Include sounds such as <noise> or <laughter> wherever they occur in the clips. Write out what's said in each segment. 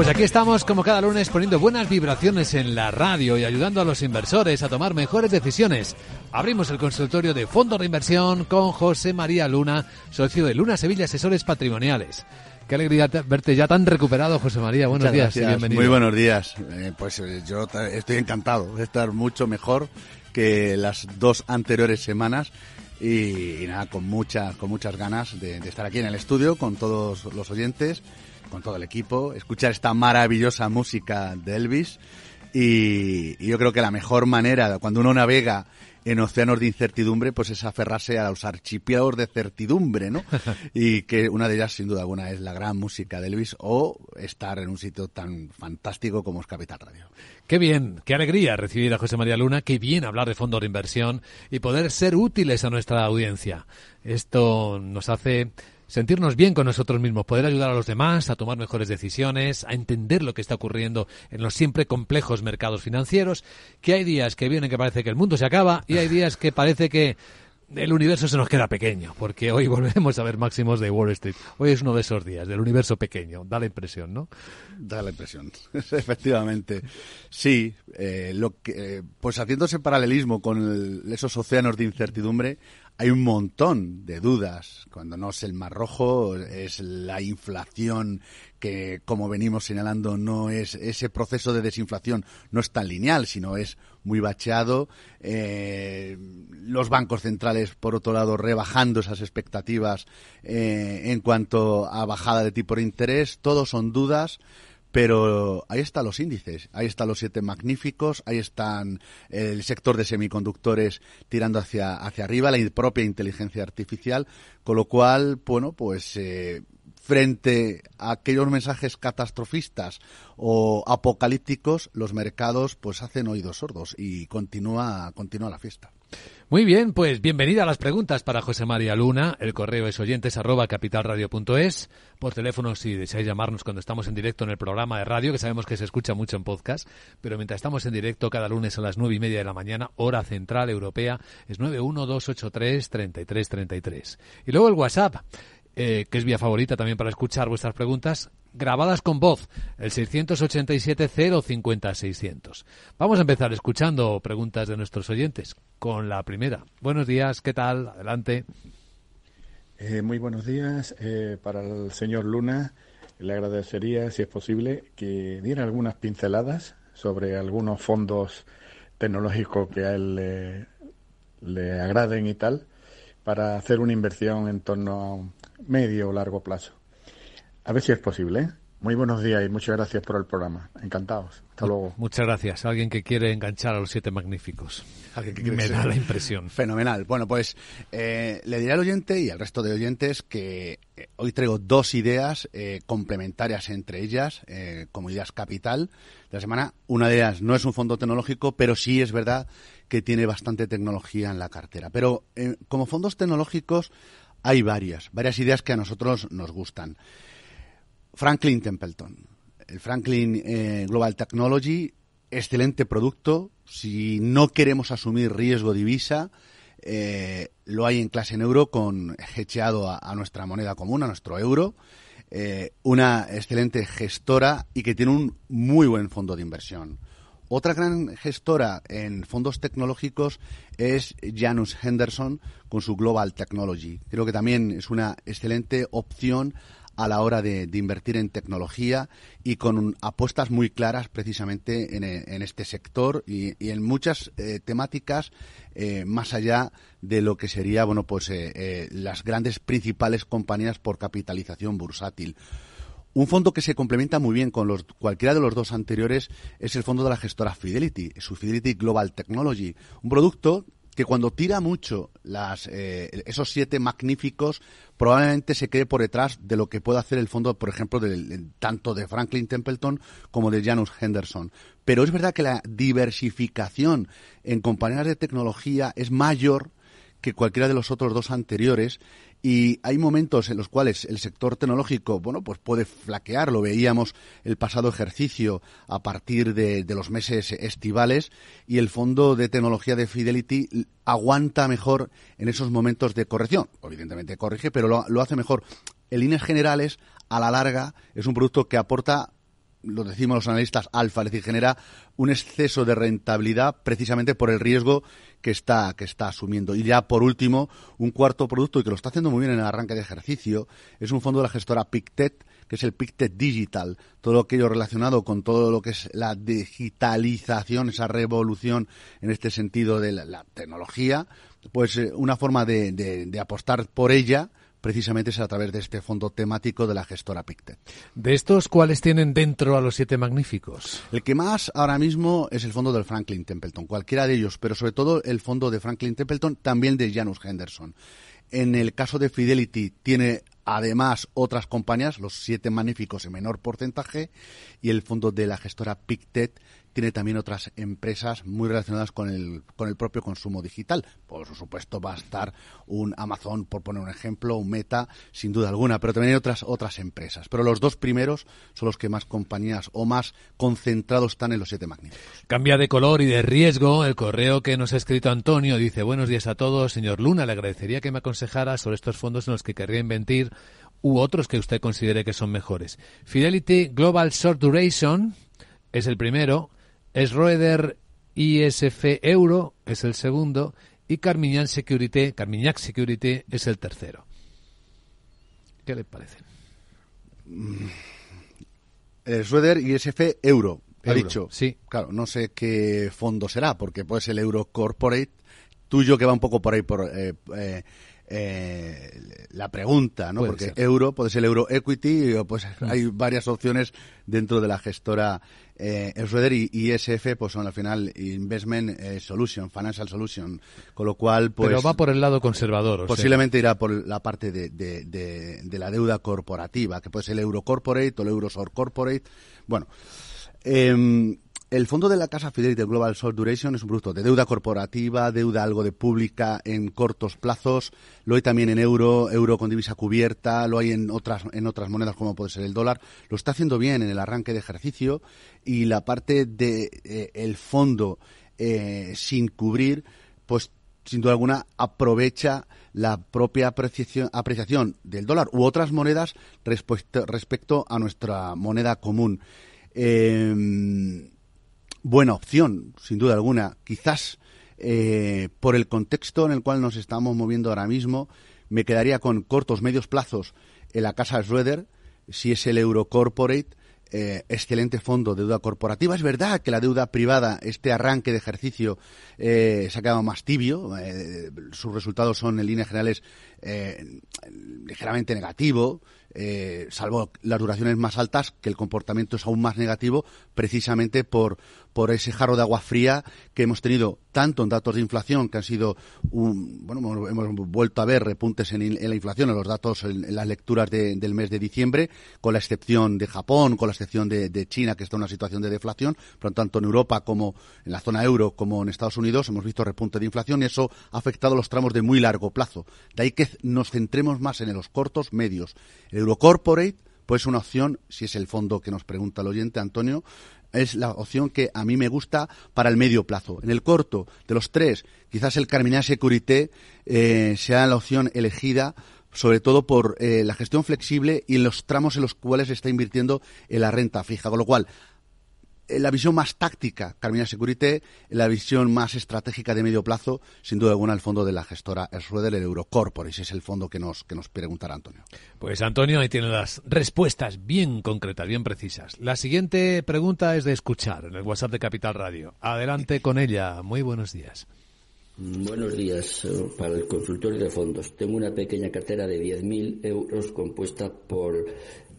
Pues aquí estamos como cada lunes poniendo buenas vibraciones en la radio y ayudando a los inversores a tomar mejores decisiones. Abrimos el consultorio de Fondo de Inversión con José María Luna, socio de Luna Sevilla Asesores Patrimoniales. Qué alegría verte ya tan recuperado, José María. Buenos días y bienvenido. Muy buenos días. Eh, pues eh, yo estoy encantado de estar mucho mejor que las dos anteriores semanas y, nada, con, mucha, con muchas ganas de, de estar aquí en el estudio con todos los oyentes con todo el equipo, escuchar esta maravillosa música de Elvis y, yo creo que la mejor manera cuando uno navega en océanos de incertidumbre, pues es aferrarse a los archipiélagos de certidumbre, ¿no? <laughs> y que una de ellas, sin duda alguna, es la gran música de Elvis o estar en un sitio tan fantástico como es Capital Radio. Qué bien, qué alegría recibir a José María Luna, qué bien hablar de fondos de inversión y poder ser útiles a nuestra audiencia. Esto nos hace sentirnos bien con nosotros mismos, poder ayudar a los demás a tomar mejores decisiones, a entender lo que está ocurriendo en los siempre complejos mercados financieros, que hay días que vienen que parece que el mundo se acaba y hay días que parece que el universo se nos queda pequeño, porque hoy <laughs> volvemos a ver máximos de Wall Street. Hoy es uno de esos días, del universo pequeño. Da la impresión, ¿no? Da la impresión, <laughs> efectivamente. Sí, eh, lo que, eh, pues haciéndose paralelismo con esos océanos de incertidumbre, hay un montón de dudas. Cuando no es el Mar Rojo, es la inflación que, como venimos señalando, no es ese proceso de desinflación no es tan lineal, sino es muy bacheado. Eh, los bancos centrales, por otro lado, rebajando esas expectativas eh, en cuanto a bajada de tipo de interés. Todos son dudas. Pero ahí están los índices, ahí están los siete magníficos, ahí están el sector de semiconductores tirando hacia, hacia arriba, la propia inteligencia artificial, con lo cual, bueno, pues eh, frente a aquellos mensajes catastrofistas o apocalípticos, los mercados pues hacen oídos sordos y continúa, continúa la fiesta. Muy bien, pues bienvenida a las preguntas para José María Luna. El correo es oyentes arroba capitalradio.es. Por teléfono, si deseáis llamarnos cuando estamos en directo en el programa de radio, que sabemos que se escucha mucho en podcast, pero mientras estamos en directo cada lunes a las nueve y media de la mañana, hora central europea, es 912833333. Y luego el WhatsApp, eh, que es vía favorita también para escuchar vuestras preguntas, grabadas con voz, el 687-050-600. Vamos a empezar escuchando preguntas de nuestros oyentes con la primera. Buenos días, ¿qué tal? Adelante. Eh, muy buenos días. Eh, para el señor Luna, le agradecería, si es posible, que diera algunas pinceladas sobre algunos fondos tecnológicos que a él le, le agraden y tal, para hacer una inversión en torno a un medio o largo plazo. A ver si es posible. ¿eh? Muy buenos días y muchas gracias por el programa. Encantados. Hasta luego. Muchas gracias. Alguien que quiere enganchar a los siete magníficos. Me da la impresión. Fenomenal. Bueno, pues eh, le diré al oyente y al resto de oyentes que eh, hoy traigo dos ideas complementarias entre ellas, como ideas capital de la semana. Una de ellas no es un fondo tecnológico, pero sí es verdad que tiene bastante tecnología en la cartera. Pero como fondos tecnológicos hay varias, varias ideas que a nosotros nos gustan. Franklin Templeton, el Franklin eh, Global Technology, excelente producto. Si no queremos asumir riesgo divisa, eh, lo hay en clase en euro con hecheado a, nuestra moneda común, a nuestro euro. Eh, una excelente gestora y que tiene un muy buen fondo de inversión. Otra gran gestora en fondos tecnológicos es Janus Henderson con su Global Technology. Creo que también es una excelente opción a la hora de, invertir en tecnología y con apuestas muy claras precisamente en, este sector y, en muchas eh, temáticas eh, más allá de lo que sería bueno pues eh, las grandes principales compañías por capitalización bursátil. Un fondo que se complementa muy bien con los, cualquiera de los dos anteriores es el fondo de la gestora Fidelity, su Fidelity Global Technology, un producto que cuando tira mucho las, eh, esos siete magníficos, probablemente se quede por detrás de lo que puede hacer el fondo, por ejemplo, tanto de Franklin Templeton como de Janus Henderson. Pero es verdad que la diversificación en compañías de tecnología es mayor que cualquiera de los otros dos anteriores y hay momentos en los cuales el sector tecnológico, bueno, pues puede flaquear, lo veíamos el pasado ejercicio a partir de, los meses estivales y el fondo de tecnología de Fidelity aguanta mejor en esos momentos de corrección. Evidentemente corrige, pero lo, lo hace mejor. En líneas generales, a la larga, es un producto que aporta lo decimos los analistas, alfa, es decir, genera un exceso de rentabilidad precisamente por el riesgo que está, que está asumiendo. Y ya por último, un cuarto producto y que lo está haciendo muy bien en el arranque de ejercicio, es un fondo de la gestora Pictet, que es el Pictet Digital, todo aquello relacionado con todo lo que es la digitalización, esa revolución en este sentido de la, tecnología, pues eh, una forma de, de apostar por ella precisamente es a través de este fondo temático de la gestora Pictet. ¿De estos cuáles tienen dentro a los siete magníficos? El que más ahora mismo es el fondo del Franklin Templeton, cualquiera de ellos, pero sobre todo el fondo de Franklin Templeton, también de Janus Henderson. En el caso de Fidelity tiene además otras compañías, los siete magníficos en menor porcentaje, y el fondo de la gestora Pictet tiene también otras empresas muy relacionadas con el, con el propio consumo digital. Por supuesto va a estar un Amazon, por poner un ejemplo, un Meta, sin duda alguna, pero también hay otras, otras empresas. Pero los dos primeros son los que más compañías o más concentrados están en los siete magníficos. Cambia de color y de riesgo. El correo que nos ha escrito Antonio dice, buenos días a todos, señor Luna, le agradecería que me aconsejara sobre estos fondos en los que querría invertir u otros que usted considere que son mejores. Fidelity Global Short Duration es el primero, es Roeder ISF Euro es el segundo y Carmignac Security, Carmignac es el tercero. ¿Qué le parece? El Schroeder ISF Euro, ha dicho. Sí. Claro, no sé qué fondo será, porque puede ser el Euro Corporate, tuyo que va un poco por ahí por eh, eh, eh, la pregunta, ¿no? Porque euro puede ser euro equity, pues mm. hay varias opciones dentro de la gestora eh, y ISF, pues son al final Investment eh, Solution, Financial Solution, con lo cual, pues. Pero va por el lado conservador. Posiblemente irá por la parte de, de, de, la deuda corporativa, que puede ser el Euro Corporate o el Euro Corporate. Bueno. Eh, el fondo de la casa Fidelity Global Short Duration es un producto de deuda corporativa, deuda algo de pública en cortos plazos, lo hay también en euro, euro con divisa cubierta, lo hay en otras, en otras monedas como puede ser el dólar. Lo está haciendo bien en el arranque de ejercicio y la parte de eh, fondo eh, sin cubrir, pues sin duda alguna aprovecha la propia apreciación, apreciación del dólar u otras monedas respecto, respecto a nuestra moneda común. Eh, buena opción, sin duda alguna. Quizás eh, por el contexto en el cual nos estamos moviendo ahora mismo, me quedaría con cortos, medios plazos en la casa Schroeder, si es el Euro Corporate, eh, excelente fondo de deuda corporativa. Es verdad que la deuda privada, este arranque de ejercicio, eh, se ha quedado más tibio. sus resultados son, en líneas generales, ligeramente negativo. Salvo las duraciones más altas, que el comportamiento es aún más negativo, precisamente por, por ese jarro de agua fría que hemos tenido tanto en datos de inflación, que han sido, un, bueno, hemos vuelto a ver repuntes en, la inflación, en los datos, en, las lecturas del mes de diciembre, con la excepción de Japón, con la excepción de, China, que está en una situación de deflación, pero tanto en Europa como en la zona euro, como en Estados Unidos, hemos visto repunte de inflación y eso ha afectado los tramos de muy largo plazo. De ahí que nos centremos más en los cortos, medios. Eurocorporate pues una opción, si es el fondo que nos pregunta el oyente, Antonio, es la opción que a mí me gusta para el medio plazo. En el corto, de los tres, quizás el Carmina Securité eh, sea la opción elegida sobre todo por eh, la gestión flexible y los tramos en los cuales se está invirtiendo en la renta fija. Con lo cual, la visión más táctica, Carmina Security, la visión más estratégica de medio plazo, sin duda alguna, el fondo de la gestora Schroeder, el Eurocorpor, ese es el fondo que nos, que nos preguntará Antonio. Pues Antonio, ahí tiene las respuestas bien concretas, bien precisas. La siguiente pregunta es de escuchar en el WhatsApp de Capital Radio. Adelante con ella. Muy buenos días. Buenos días eh, para el consultorio de fondos. Tengo una pequeña cartera de 10.000 euros compuesta por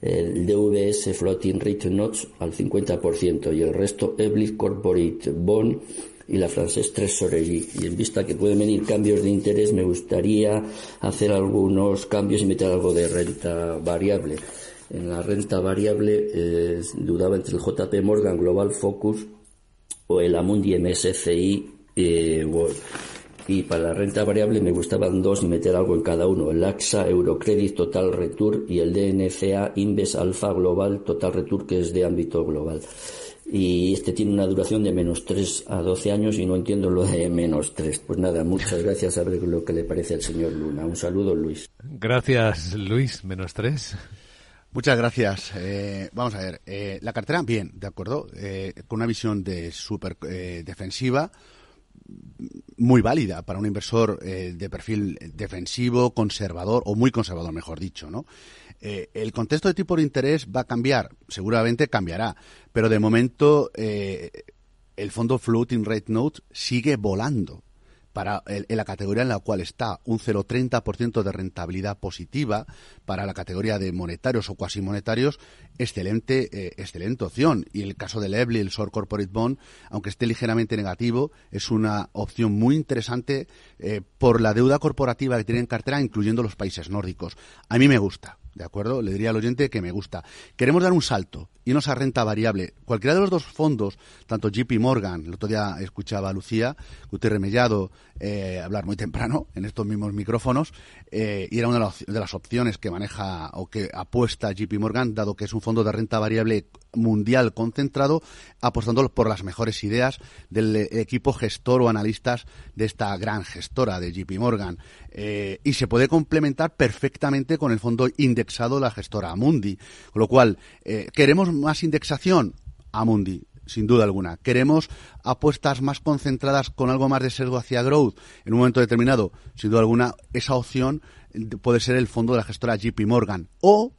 el DVS Floating Rate Notes al 50% y el resto Eblis Corporate Bond y la francés Tresorerie. Y en vista que pueden venir cambios de interés, me gustaría hacer algunos cambios y meter algo de renta variable. En la renta variable eh, dudaba entre el JP Morgan Global Focus o el Amundi MSCI eh, World. Y para la renta variable me gustaban dos y meter algo en cada uno. El AXA Eurocredit Total Return y el DNCA Inves Alpha Global Total Return que es de ámbito global. Y este tiene una duración de menos 3 a 12 años y no entiendo lo de menos 3. Pues nada, muchas gracias a ver lo que le parece al señor Luna. Un saludo, Luis. Gracias, Luis. Menos 3. Muchas gracias. Eh, vamos a ver, eh, la cartera, bien, de acuerdo, eh, con una visión de super defensiva, muy válida para un inversor eh, de perfil defensivo, conservador o muy conservador, mejor dicho, ¿no? Eh, el contexto de tipo de interés va a cambiar, seguramente cambiará, pero de momento eh, el fondo Floating Rate Note sigue volando para en la categoría en la cual está un 0,30% de rentabilidad positiva para la categoría de monetarios o cuasi monetarios, excelente, eh, excelente opción. Y el caso del EBLI, el Short Corporate Bond, aunque esté ligeramente negativo, es una opción muy interesante eh, por la deuda corporativa que tiene en cartera, incluyendo los países nórdicos. A mí me gusta. ¿De acuerdo? Le diría al oyente que me gusta. Queremos dar un salto, y irnos a renta variable. Cualquiera de los dos fondos, tanto JP Morgan, el otro día escuchaba a Lucía Gutiérrez Mellado eh, hablar muy temprano en estos mismos micrófonos, eh, y era una de las opciones que maneja o que apuesta JP Morgan, dado que es un fondo de renta variable mundial concentrado, apostando por las mejores ideas del equipo gestor o analistas de esta gran gestora de JP Morgan. Eh, y se puede complementar perfectamente con el fondo indexado de la gestora Amundi. Con lo cual, eh, ¿queremos más indexación? Amundi sin duda alguna. Queremos apuestas más concentradas con algo más de sesgo hacia growth en un momento determinado. Sin duda alguna, esa opción puede ser el fondo de la gestora JP Morgan. O,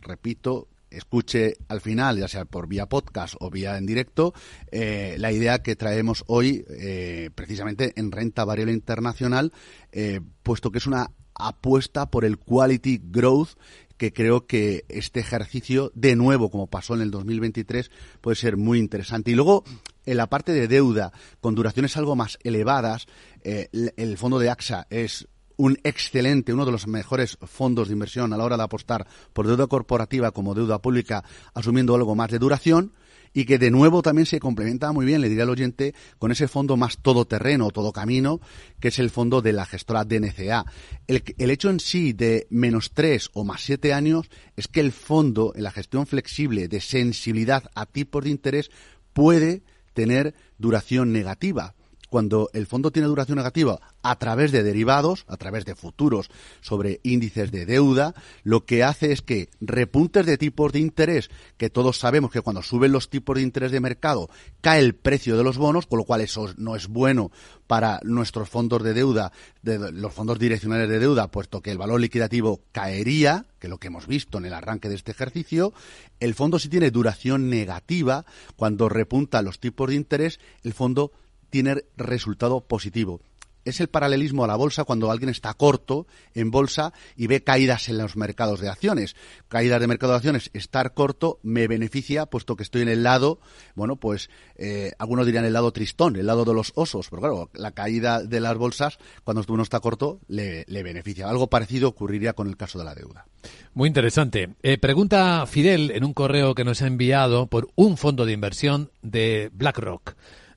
repito, escuche al final, ya sea por vía podcast o vía en directo, eh, la idea que traemos hoy eh, precisamente en renta variable internacional, eh, puesto que es una apuesta por el quality growth que creo que este ejercicio, de nuevo, como pasó en el 2023, puede ser muy interesante. Y luego, en la parte de deuda, con duraciones algo más elevadas, el fondo de AXA es un excelente, uno de los mejores fondos de inversión a la hora de apostar por deuda corporativa como deuda pública, asumiendo algo más de duración y que de nuevo también se complementa muy bien, le diría al oyente, con ese fondo más todoterreno, todo camino, que es el fondo de la gestora DNCA. El, el hecho en sí de menos tres o más siete años es que el fondo, en la gestión flexible de sensibilidad a tipos de interés, puede tener duración negativa cuando el fondo tiene duración negativa a través de derivados, a través de futuros sobre índices de deuda, lo que hace es que repuntes de tipos de interés, que todos sabemos que cuando suben los tipos de interés de mercado cae el precio de los bonos, con lo cual eso no es bueno para nuestros fondos de deuda, de los fondos direccionales de deuda, puesto que el valor liquidativo caería, que es lo que hemos visto en el arranque de este ejercicio, el fondo si tiene duración negativa, cuando repunta los tipos de interés, el fondo tiene resultado positivo. Es el paralelismo a la bolsa cuando alguien está corto en bolsa y ve caídas en los mercados de acciones. Caídas de mercado de acciones, estar corto me beneficia puesto que estoy en el lado, bueno, pues eh, algunos dirían el lado tristón, el lado de los osos, pero claro, la caída de las bolsas cuando uno está corto le, beneficia. Algo parecido ocurriría con el caso de la deuda. Muy interesante. Eh, pregunta Fidel en un correo que nos ha enviado por un fondo de inversión de BlackRock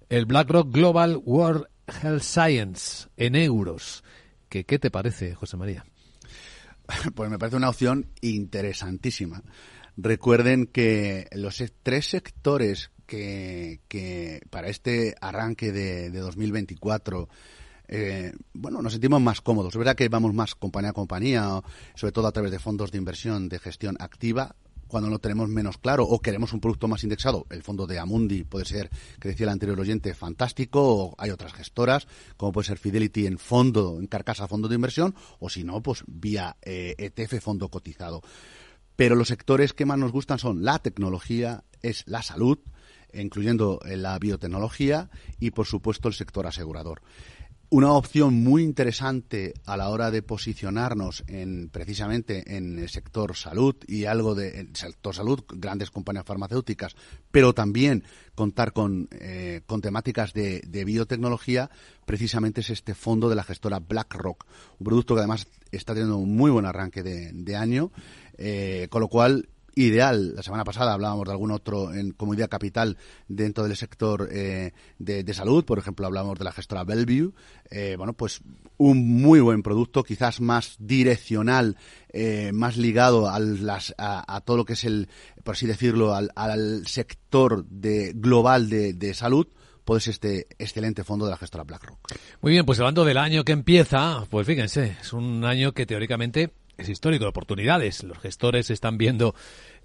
el BlackRock Global World Health Science en euros. ¿Qué, qué te parece, José María? <laughs> Pues me parece una opción interesantísima. Recuerden que los tres sectores que, que para este arranque de, 2024 eh, bueno, nos sentimos más cómodos. Es verdad que vamos más compañía a compañía, sobre todo a través de fondos de inversión de gestión activa, cuando lo tenemos menos claro o queremos un producto más indexado. El fondo de Amundi puede ser, que decía el anterior oyente, fantástico, o hay otras gestoras, como puede ser Fidelity en fondo, en carcasa fondo de inversión, o si no, pues vía ETF eh, e fondo cotizado. Pero los sectores que más nos gustan son la tecnología, es la salud, incluyendo la biotecnología y, por supuesto, el sector asegurador una opción muy interesante a la hora de posicionarnos en precisamente en el sector salud y algo de el sector salud, grandes compañías farmacéuticas, pero también contar con, eh, con temáticas de, biotecnología, precisamente es este fondo de la gestora BlackRock, un producto que además está teniendo un muy buen arranque de, año, eh, con lo cual ideal. La semana pasada hablábamos de algún otro en comunidad capital dentro del sector eh, de, salud. Por ejemplo, hablábamos de la gestora Bellevue. Eh, bueno, pues un muy buen producto, quizás más direccional, eh, más ligado a, las, a, todo lo que es el, por así decirlo, al, sector de, global de, de salud pues este excelente fondo de la gestora BlackRock. Muy bien, pues hablando del año que empieza, pues fíjense, es un año que teóricamente es histórico de oportunidades. Los gestores están viendo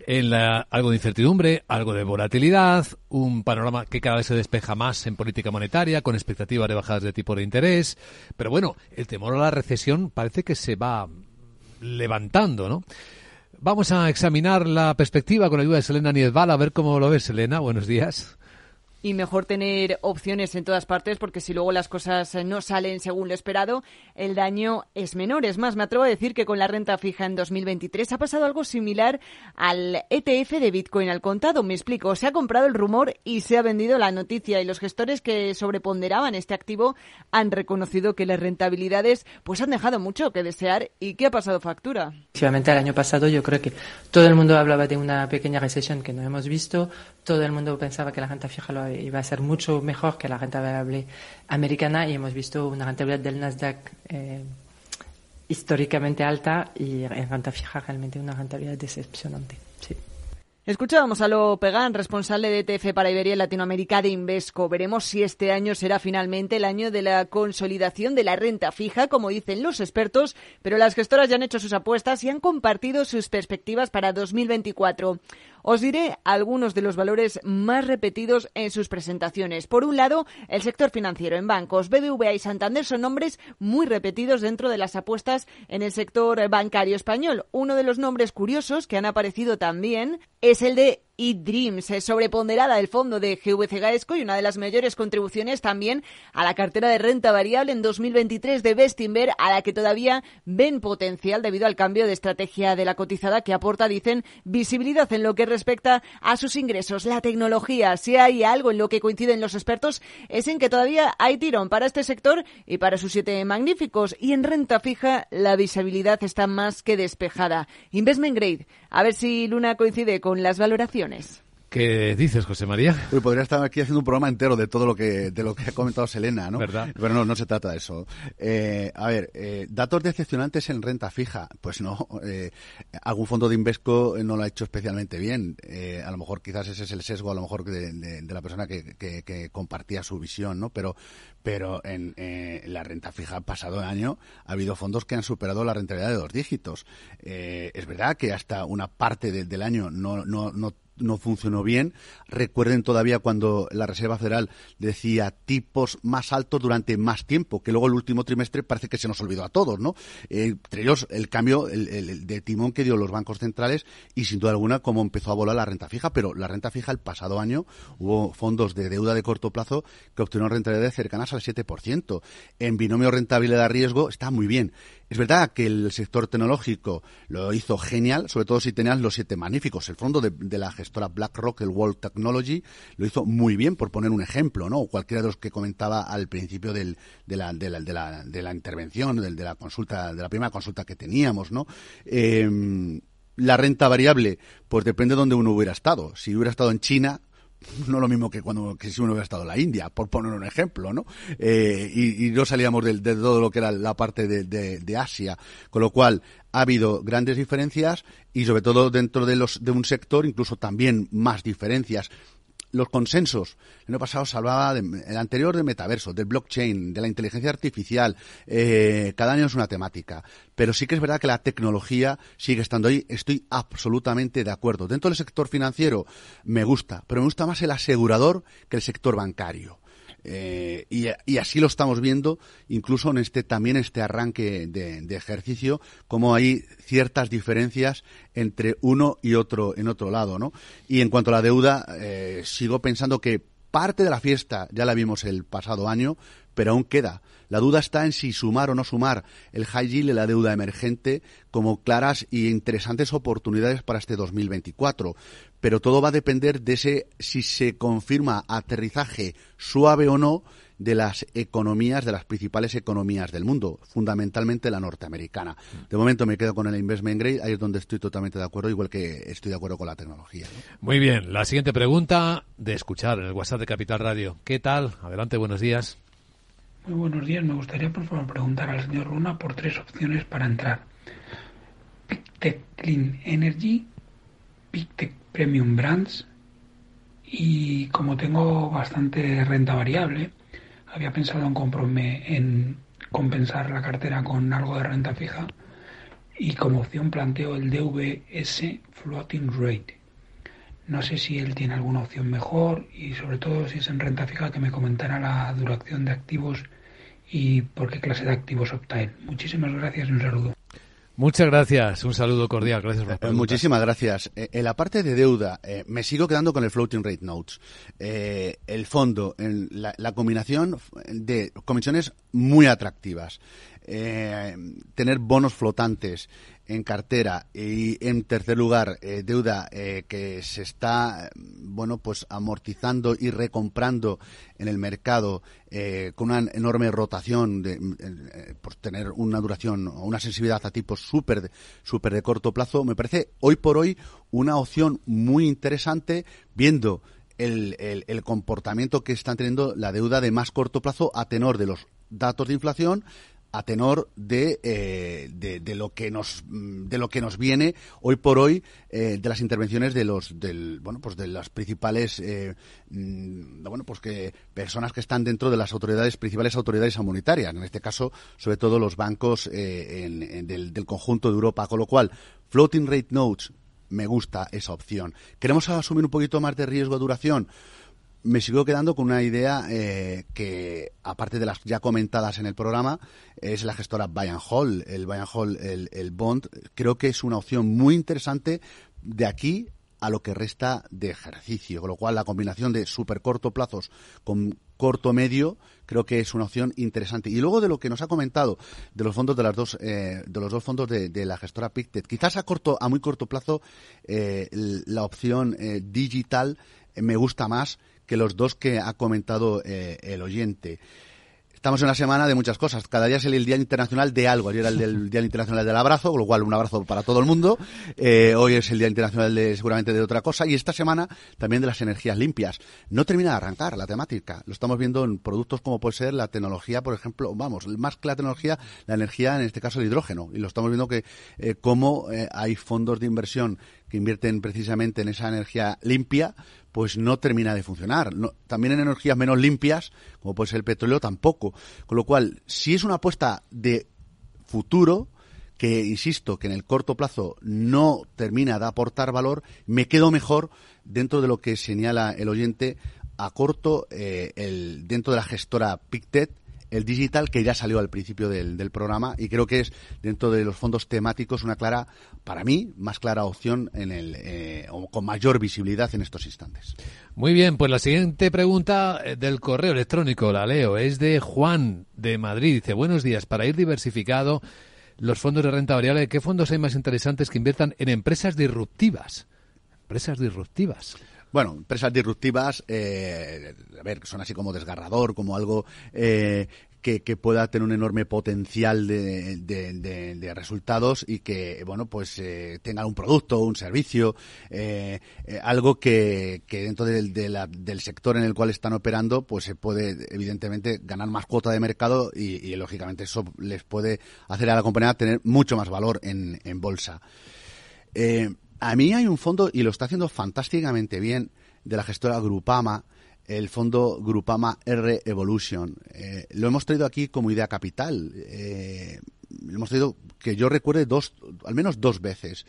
en la, algo de incertidumbre, algo de volatilidad, un panorama que cada vez se despeja más en política monetaria, con expectativas de bajadas de tipo de interés. Pero bueno, el temor a la recesión parece que se va levantando, ¿no? Vamos a examinar la perspectiva con la ayuda de Selena Niezbal, a ver cómo lo ves, Selena. Buenos días y mejor tener opciones en todas partes porque si luego las cosas no salen según lo esperado, el daño es menor. Es más, me atrevo a decir que con la renta fija en 2023 ha pasado algo similar al ETF de Bitcoin al contado. Me explico, se ha comprado el rumor y se ha vendido la noticia y los gestores que sobreponderaban este activo han reconocido que las rentabilidades pues han dejado mucho que desear y que ha pasado factura. Efectivamente, el año pasado yo creo que todo el mundo hablaba de una pequeña recesión que no hemos visto, todo el mundo pensaba que la renta fija lo iba a ser mucho mejor que la renta variable americana y hemos visto una rentabilidad del Nasdaq eh, históricamente alta y en renta fija realmente una rentabilidad decepcionante. Sí. Escuchábamos a Lo Pegan, responsable de ETF para Iberia y Latinoamérica de Invesco. Veremos si este año será finalmente el año de la consolidación de la renta fija, como dicen los expertos, pero las gestoras ya han hecho sus apuestas y han compartido sus perspectivas para 2024. Os diré algunos de los valores más repetidos en sus presentaciones. Por un lado, el sector financiero en bancos. BBVA y Santander son nombres muy repetidos dentro de las apuestas en el sector bancario español. Uno de los nombres curiosos que han aparecido también es el de y Dreams, es sobreponderada del fondo de GVC Gaesco y una de las mayores contribuciones también a la cartera de renta variable en 2023 de Bestinver, a la que todavía ven potencial debido al cambio de estrategia de la cotizada que aporta, dicen, visibilidad en lo que respecta a sus ingresos. La tecnología, si hay algo en lo que coinciden los expertos, es en que todavía hay tirón para este sector y para sus siete magníficos. Y en renta fija, la visibilidad está más que despejada. Investment Grade, a ver si Luna coincide con las valoraciones. ¿Qué dices, José María? podría estar aquí haciendo un programa entero de todo lo que de lo que ha comentado Selena, ¿no? ¿Verdad? Pero no, no se trata de eso. Eh, a ver, eh, datos decepcionantes en renta fija. Pues no, eh, algún fondo de Invesco no lo ha hecho especialmente bien. a lo mejor quizás ese es el sesgo, a lo mejor de, la persona que, compartía su visión, ¿no? Pero, pero en la renta fija pasado año ha habido fondos que han superado la rentabilidad de dos dígitos. es verdad que hasta una parte del año no, no, no no funcionó bien. Recuerden todavía cuando la Reserva Federal decía tipos más altos durante más tiempo, que luego el último trimestre parece que se nos olvidó a todos, ¿no? Eh, entre ellos el cambio el, de timón que dio los bancos centrales y sin duda alguna cómo empezó a volar la renta fija, pero la renta fija el pasado año hubo fondos de deuda de corto plazo que obtuvieron rentabilidades cercanas al 7%. En binomio rentabilidad-riesgo está muy bien. Es verdad que el sector tecnológico lo hizo genial, sobre todo si tenías los siete magníficos. El fondo de, la gestora BlackRock, el World Technology, lo hizo muy bien, por poner un ejemplo, ¿no? Cualquiera de los que comentaba al principio del, de, la, de, la, de, la, de la intervención, de, la consulta, de la primera consulta que teníamos, ¿no? Eh, la renta variable, pues depende de dónde uno hubiera estado. Si hubiera estado en China, no lo mismo que cuando que si uno hubiera estado en la India, por poner un ejemplo, ¿no? Eh, y, no salíamos de, todo lo que era la parte de, de, Asia, con lo cual ha habido grandes diferencias y sobre todo dentro de los de un sector incluso también más diferencias los consensos. El año pasado se hablaba el anterior de metaverso, del blockchain, de la inteligencia artificial. Eh, cada año es una temática. Pero sí que es verdad que la tecnología sigue estando ahí. Estoy absolutamente de acuerdo. Dentro del sector financiero me gusta, pero me gusta más el asegurador que el sector bancario. Eh, y, así lo estamos viendo, incluso en este también este arranque de, ejercicio, como hay ciertas diferencias entre uno y otro en otro lado, ¿no? Y en cuanto a la deuda, eh, sigo pensando que parte de la fiesta ya la vimos el pasado año, pero aún queda. La duda está en si sumar o no sumar el high yield y la deuda emergente como claras y interesantes oportunidades para este 2024. Pero todo va a depender de ese si se confirma aterrizaje suave o no de las economías, de las principales economías del mundo, fundamentalmente la norteamericana. De momento me quedo con el investment grade, ahí es donde estoy totalmente de acuerdo, igual que estoy de acuerdo con la tecnología. Muy bien, la siguiente pregunta de escuchar en el WhatsApp de Capital Radio. ¿Qué tal? Adelante, buenos días. Muy buenos días. Me gustaría, por favor, preguntar al señor Runa por tres opciones para entrar. PicTech Clean Energy, PicTech Premium Brands y como tengo bastante renta variable, había pensado en, en compensar la cartera con algo de renta fija y como opción planteo el DVS Floating Rate. No sé si él tiene alguna opción mejor y sobre todo si es en renta fija que me comentara la duración de activos y por qué clase de activos opta él. Muchísimas gracias y un saludo. Muchas gracias, un saludo cordial, gracias por Muchísimas gracias. Eh, en la parte de deuda, eh, me sigo quedando con el floating rate notes. Eh, el fondo, en la, la, combinación de comisiones muy atractivas, tener bonos flotantes, en cartera y en tercer lugar eh, deuda eh, que se está bueno pues amortizando y recomprando en el mercado eh, con una enorme rotación de, por tener una duración o una sensibilidad a tipos súper súper de corto plazo me parece hoy por hoy una opción muy interesante viendo el, el, el comportamiento que está teniendo la deuda de más corto plazo a tenor de los datos de inflación a tenor eh, de, de, lo que nos mm, de lo que nos viene hoy por hoy eh, de las intervenciones de los del bueno pues de las principales eh, mm, bueno pues que personas que están dentro de las autoridades principales autoridades monetarias en este caso sobre todo los bancos del, del conjunto de Europa. Con lo cual floating rate notes me gusta esa opción. Queremos asumir un poquito más de riesgo de duración me sigo quedando con una idea eh, que, aparte de las ya comentadas en el programa, es la gestora Buy Hall. El Buy Hall, el, Bond, creo que es una opción muy interesante de aquí a lo que resta de ejercicio. Con lo cual, la combinación de súper corto plazos con corto medio creo que es una opción interesante. Y luego de lo que nos ha comentado de los fondos de las dos, eh, de los dos fondos de, la gestora Pictet, quizás a corto, a muy corto plazo, eh, la opción digital me gusta más que los dos que ha comentado eh, el oyente. Estamos en una semana de muchas cosas. Cada día es el Día Internacional de algo. Ayer era el Día Internacional del Abrazo, con lo cual un abrazo para todo el mundo. Eh, hoy es el Día Internacional de seguramente de otra cosa. Y esta semana también de las energías limpias. No termina de arrancar la temática. Lo estamos viendo en productos como puede ser la tecnología, por ejemplo, vamos, más que la tecnología, la energía, en este caso el hidrógeno. Y lo estamos viendo que eh, cómo eh, hay fondos de inversión que invierten precisamente en esa energía limpia, pues no termina de funcionar. también en energías menos limpias, como puede ser el petróleo, tampoco. Con lo cual, si es una apuesta de futuro, que insisto que en el corto plazo no termina de aportar valor, me quedo mejor dentro de lo que señala el oyente a corto eh, el, dentro de la gestora Pictet el digital que ya salió al principio del, programa y creo que es dentro de los fondos temáticos una clara, para mí, más clara opción en el, eh, o con mayor visibilidad en estos instantes. Muy bien, pues la siguiente pregunta eh, del correo electrónico, la leo, es de Juan de Madrid. Dice, buenos días, para ir diversificado los fondos de renta variable, ¿qué fondos hay más interesantes que inviertan en empresas disruptivas? Empresas disruptivas. Bueno, empresas disruptivas, eh, a ver, son así como desgarrador, como algo eh, que, pueda tener un enorme potencial de, de, resultados y que, bueno, pues eh, tenga un producto, un servicio, eh, algo que, que dentro del, del sector en el cual están operando, pues se puede, evidentemente, ganar más cuota de mercado y, y lógicamente, eso les puede hacer a la compañía tener mucho más valor en, en bolsa. Eh, a mí hay un fondo, y lo está haciendo fantásticamente bien, de la gestora Grupama, el fondo Grupama R Evolution. Eh, lo hemos traído aquí como idea capital. Eh, lo hemos traído que yo recuerde dos, al menos dos veces.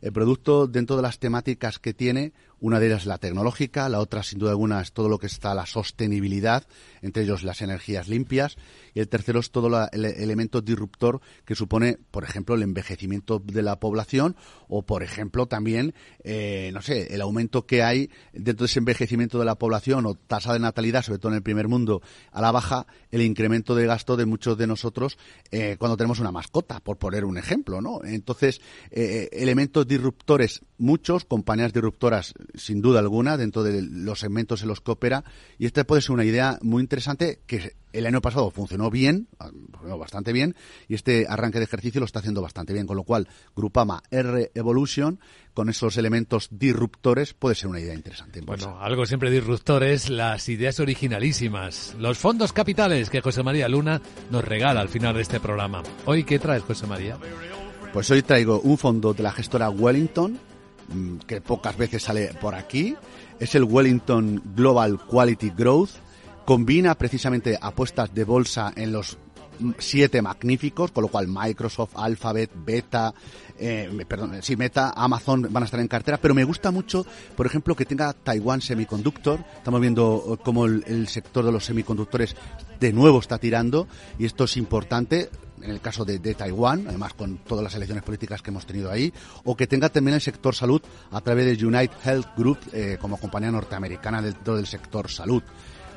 El producto, dentro de las temáticas que tiene, una de ellas es la tecnológica, la otra, sin duda alguna, es todo lo que está la sostenibilidad, entre ellos las energías limpias, y el tercero es todo el elemento disruptor que supone, por ejemplo, el envejecimiento de la población o, por ejemplo, también, eh, no sé, el aumento que hay dentro de ese envejecimiento de la población o tasa de natalidad, sobre todo en el primer mundo, a la baja, el incremento de gasto de muchos de nosotros eh, cuando tenemos una mascota, por poner un ejemplo, ¿no? Entonces, eh, elementos disruptores, muchos, compañías disruptoras sin duda alguna, dentro de los segmentos en los que opera. Y esta puede ser una idea muy interesante que el año pasado funcionó bien, funcionó bastante bien, y este arranque de ejercicio lo está haciendo bastante bien. Con lo cual, Grupama R Evolution, con esos elementos disruptores, puede ser una idea interesante. Bueno, algo siempre disruptores, las ideas originalísimas, los fondos capitales que José María Luna nos regala al final de este programa. Hoy, ¿qué traes, José María? Pues hoy traigo un fondo de la gestora Wellington, Mm, que pocas veces sale por aquí, es el Wellington Global Quality Growth. Combina precisamente apuestas de bolsa en los siete magníficos, con lo cual Microsoft, Alphabet, Beta, eh, perdón, sí, Meta, Amazon van a estar en cartera, pero me gusta mucho, por ejemplo, que tenga Taiwan Semiconductor. Estamos viendo cómo el sector de los semiconductores de nuevo está tirando y esto es importante en el caso de, Taiwán, además con todas las elecciones políticas que hemos tenido ahí, o que tenga también el sector salud a través de United Health Group eh, como compañía norteamericana dentro del sector salud.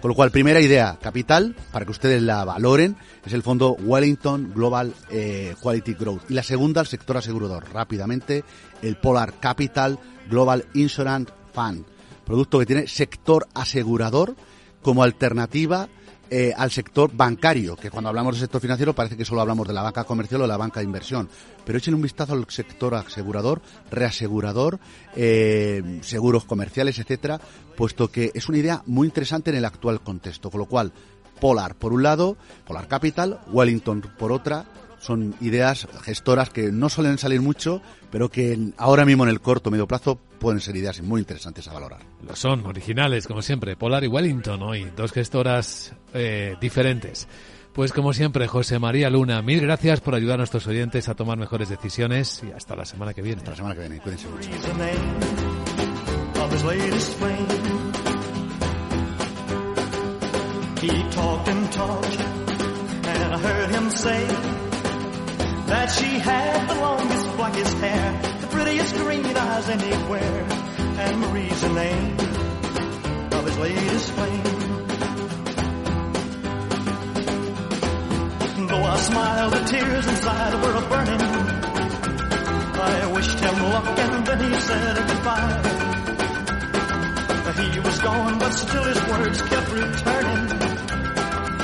Con lo cual, primera idea, capital, para que ustedes la valoren, es el fondo Wellington Global eh, Quality Growth. Y la segunda, el sector asegurador, rápidamente, el Polar Capital Global Insurance Fund. Producto que tiene sector asegurador como alternativa eh, al sector bancario, que cuando hablamos del sector financiero parece que solo hablamos de la banca comercial o de la banca de inversión. Pero echen un vistazo al sector asegurador, reasegurador, eh, seguros comerciales, etcétera, puesto que es una idea muy interesante en el actual contexto. Con lo cual, Polar por un lado, Polar Capital, Wellington por otra, son ideas gestoras que no suelen salir mucho, pero que ahora mismo en el corto medio plazo pueden ser ideas muy interesantes a valorar. Lo son, originales, como siempre. Polar y Wellington hoy, dos gestoras eh, diferentes. Pues como siempre, José María Luna, mil gracias por ayudar a nuestros oyentes a tomar mejores decisiones y hasta la semana que viene. Hasta la semana que viene, cuídense mucho. That she had the longest, blackest hair, the prettiest green eyes anywhere, and Marie's the name of his latest flame. Though I smiled, the tears inside were burning. I wished him luck and then he said goodbye. He was gone, but still his words kept returning.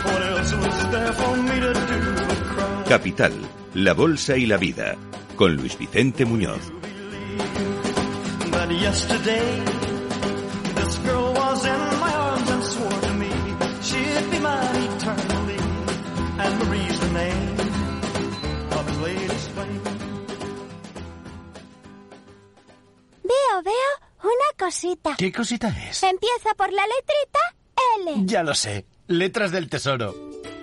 What else was there for me to do but cry? Capital La Bolsa y la Vida, con Luis Vicente Muñoz. Veo, veo una cosita. ¿Qué cosita es? Empieza por la letrita L. Ya lo sé. Letras del Tesoro.